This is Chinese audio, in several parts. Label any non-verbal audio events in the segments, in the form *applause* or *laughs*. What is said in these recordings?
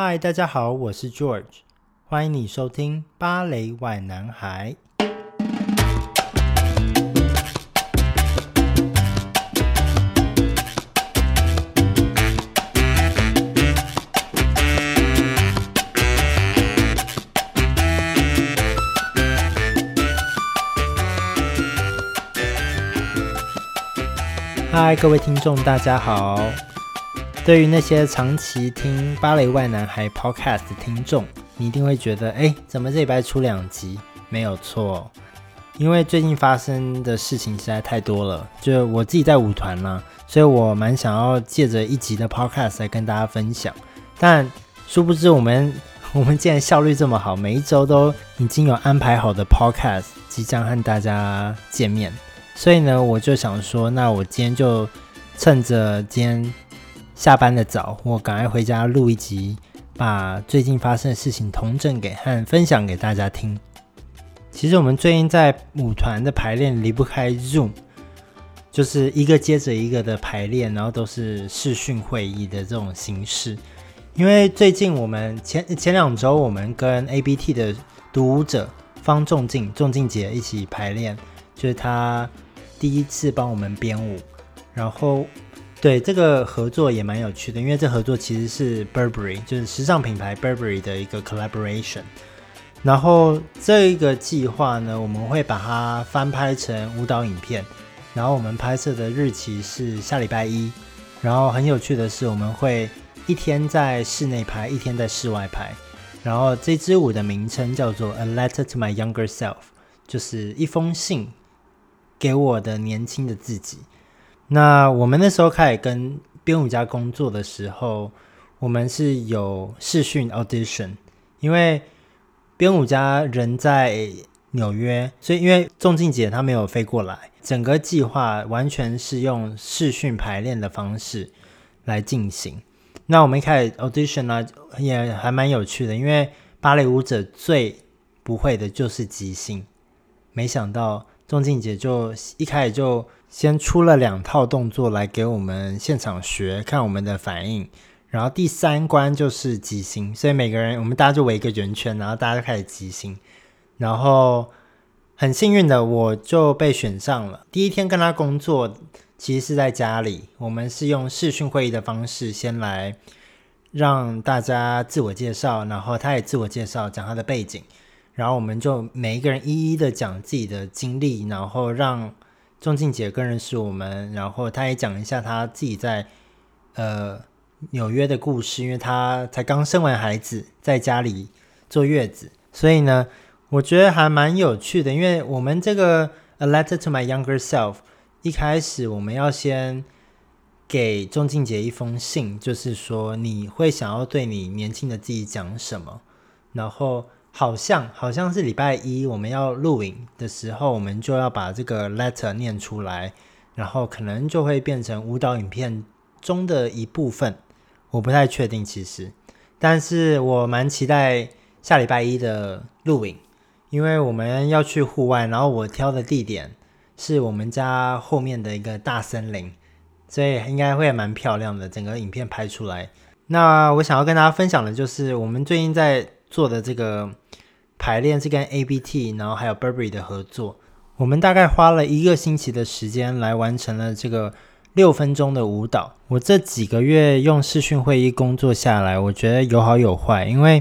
嗨，大家好，我是 George，欢迎你收听芭蕾外男孩。嗨，各位听众，大家好。对于那些长期听芭蕾外男孩 Podcast 的听众，你一定会觉得，哎，怎么这礼拜出两集？没有错，因为最近发生的事情实在太多了。就我自己在舞团啦，所以我蛮想要借着一集的 Podcast 来跟大家分享。但殊不知，我们 *laughs* 我们既然效率这么好，每一周都已经有安排好的 Podcast 即将和大家见面。所以呢，我就想说，那我今天就趁着今天。下班的早，我赶快回家录一集，把最近发生的事情同整给和分享给大家听。其实我们最近在舞团的排练离不开 Zoom，就是一个接着一个的排练，然后都是视讯会议的这种形式。因为最近我们前前两周我们跟 ABT 的独舞者方仲静仲静姐一起排练，就是她第一次帮我们编舞，然后。对，这个合作也蛮有趣的，因为这合作其实是 Burberry，就是时尚品牌 Burberry 的一个 collaboration。然后这一个计划呢，我们会把它翻拍成舞蹈影片。然后我们拍摄的日期是下礼拜一。然后很有趣的是，我们会一天在室内拍，一天在室外拍。然后这支舞的名称叫做 A Letter to My Younger Self，就是一封信给我的年轻的自己。那我们那时候开始跟编舞家工作的时候，我们是有视讯 audition，因为编舞家人在纽约，所以因为仲静姐她没有飞过来，整个计划完全是用视讯排练的方式来进行。那我们一开始 audition 呢，也还蛮有趣的，因为芭蕾舞者最不会的就是即兴，没想到仲静姐就一开始就。先出了两套动作来给我们现场学，看我们的反应。然后第三关就是即兴，所以每个人我们大家就围一个圆圈，然后大家就开始即兴。然后很幸运的，我就被选上了。第一天跟他工作，其实是在家里，我们是用视讯会议的方式，先来让大家自我介绍，然后他也自我介绍，讲他的背景，然后我们就每一个人一一的讲自己的经历，然后让。仲静姐更认识我们，然后她也讲一下她自己在呃纽约的故事，因为她才刚生完孩子，在家里坐月子，所以呢，我觉得还蛮有趣的。因为我们这个 A Letter to My Younger Self，一开始我们要先给仲静姐一封信，就是说你会想要对你年轻的自己讲什么，然后。好像好像是礼拜一我们要录影的时候，我们就要把这个 letter 念出来，然后可能就会变成舞蹈影片中的一部分。我不太确定其实，但是我蛮期待下礼拜一的录影，因为我们要去户外，然后我挑的地点是我们家后面的一个大森林，所以应该会蛮漂亮的，整个影片拍出来。那我想要跟大家分享的就是我们最近在做的这个。排练是跟 ABT，然后还有 Burberry 的合作。我们大概花了一个星期的时间来完成了这个六分钟的舞蹈。我这几个月用视讯会议工作下来，我觉得有好有坏。因为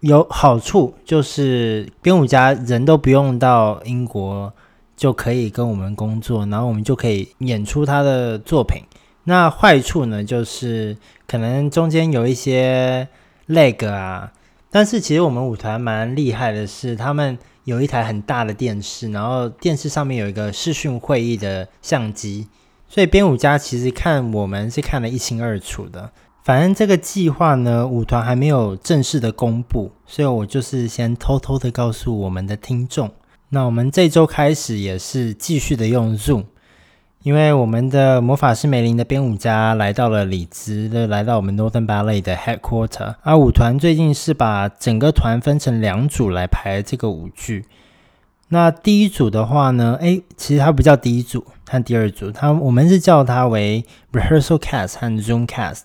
有好处就是编舞家人都不用到英国就可以跟我们工作，然后我们就可以演出他的作品。那坏处呢，就是可能中间有一些 lag 啊。但是其实我们舞团蛮厉害的是，他们有一台很大的电视，然后电视上面有一个视讯会议的相机，所以编舞家其实看我们是看得一清二楚的。反正这个计划呢，舞团还没有正式的公布，所以我就是先偷偷的告诉我们的听众。那我们这周开始也是继续的用 Zoom。因为我们的魔法师梅林的编舞家来到了里兹，的来到我们 Northern Ballet 的 Headquarter，而舞团最近是把整个团分成两组来排这个舞剧。那第一组的话呢，哎，其实它不叫第一组，它第二组，它我们是叫它为 Rehearsal Cast 和 Zoom Cast，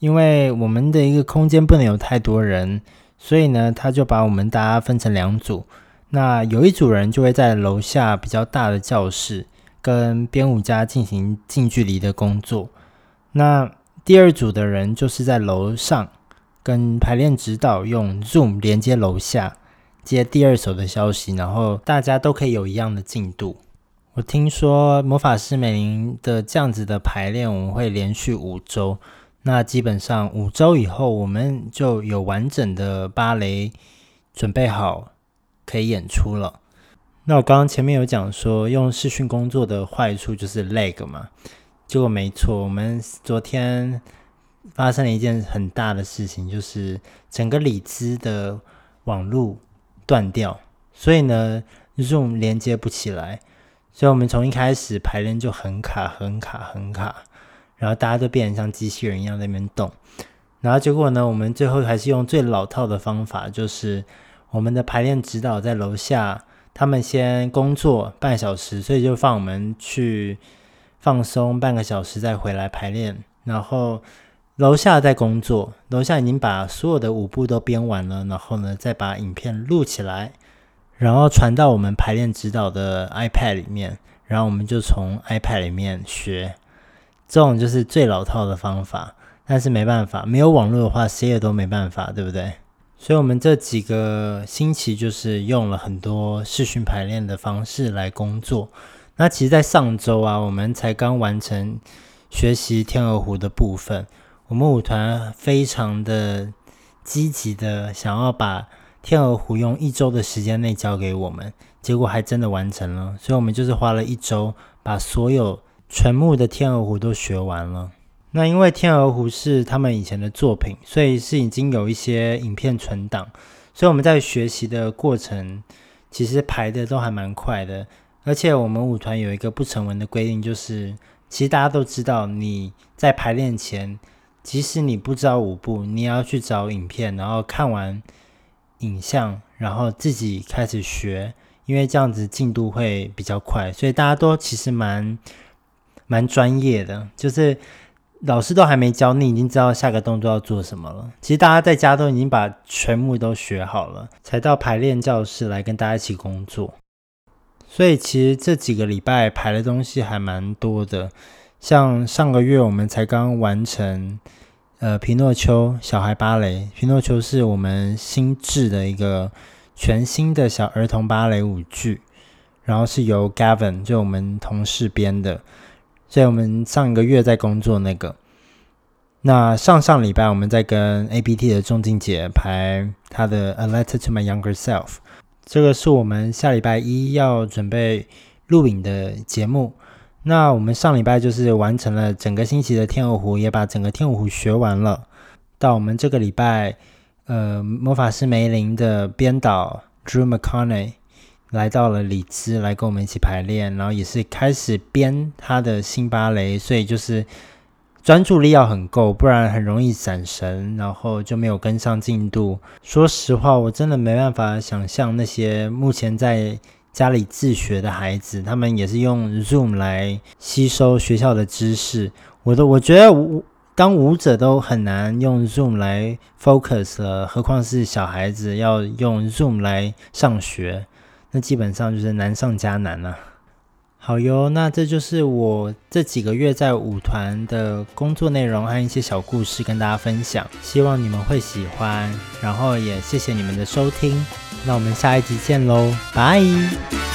因为我们的一个空间不能有太多人，所以呢，他就把我们大家分成两组。那有一组人就会在楼下比较大的教室跟编舞家进行近距离的工作。那第二组的人就是在楼上跟排练指导用 Zoom 连接楼下，接第二手的消息，然后大家都可以有一样的进度。我听说魔法师美林的这样子的排练，我们会连续五周。那基本上五周以后，我们就有完整的芭蕾准备好可以演出了。那我刚刚前面有讲说，用视讯工作的坏处就是 lag 嘛，结果没错，我们昨天发生了一件很大的事情，就是整个里兹的网路断掉，所以呢，Zoom 连接不起来，所以我们从一开始排练就很卡、很卡、很卡。然后大家都变成像机器人一样在那边动，然后结果呢，我们最后还是用最老套的方法，就是我们的排练指导在楼下，他们先工作半小时，所以就放我们去放松半个小时，再回来排练。然后楼下在工作，楼下已经把所有的舞步都编完了，然后呢，再把影片录起来，然后传到我们排练指导的 iPad 里面，然后我们就从 iPad 里面学。这种就是最老套的方法，但是没办法，没有网络的话，谁也都没办法，对不对？所以，我们这几个星期就是用了很多视讯排练的方式来工作。那其实，在上周啊，我们才刚完成学习天鹅湖的部分，我们舞团非常的积极的想要把天鹅湖用一周的时间内交给我们，结果还真的完成了。所以，我们就是花了一周把所有。全部的天鹅湖都学完了。那因为天鹅湖是他们以前的作品，所以是已经有一些影片存档。所以我们在学习的过程，其实排的都还蛮快的。而且我们舞团有一个不成文的规定，就是其实大家都知道，你在排练前，即使你不知道舞步，你也要去找影片，然后看完影像，然后自己开始学，因为这样子进度会比较快。所以大家都其实蛮。蛮专业的，就是老师都还没教，你已经知道下个动作要做什么了。其实大家在家都已经把全部都学好了，才到排练教室来跟大家一起工作。所以其实这几个礼拜排的东西还蛮多的。像上个月我们才刚完成呃《皮诺丘小孩芭蕾》，《皮诺丘》是我们新制的一个全新的小儿童芭蕾舞剧，然后是由 Gavin 就我们同事编的。所以我们上一个月在工作那个，那上上礼拜我们在跟 ABT 的仲静姐排她的《A Letter to My Younger Self》，这个是我们下礼拜一要准备录影的节目。那我们上礼拜就是完成了整个星期的天鹅湖，也把整个天鹅湖学完了。到我们这个礼拜，呃，魔法师梅林的编导 Drew McConney。来到了里兹来跟我们一起排练，然后也是开始编他的新芭蕾，所以就是专注力要很够，不然很容易闪神，然后就没有跟上进度。说实话，我真的没办法想象那些目前在家里自学的孩子，他们也是用 Zoom 来吸收学校的知识。我都我觉得舞当舞者都很难用 Zoom 来 focus 了，何况是小孩子要用 Zoom 来上学。那基本上就是难上加难了。好哟，那这就是我这几个月在舞团的工作内容和一些小故事跟大家分享，希望你们会喜欢。然后也谢谢你们的收听，那我们下一集见喽，拜。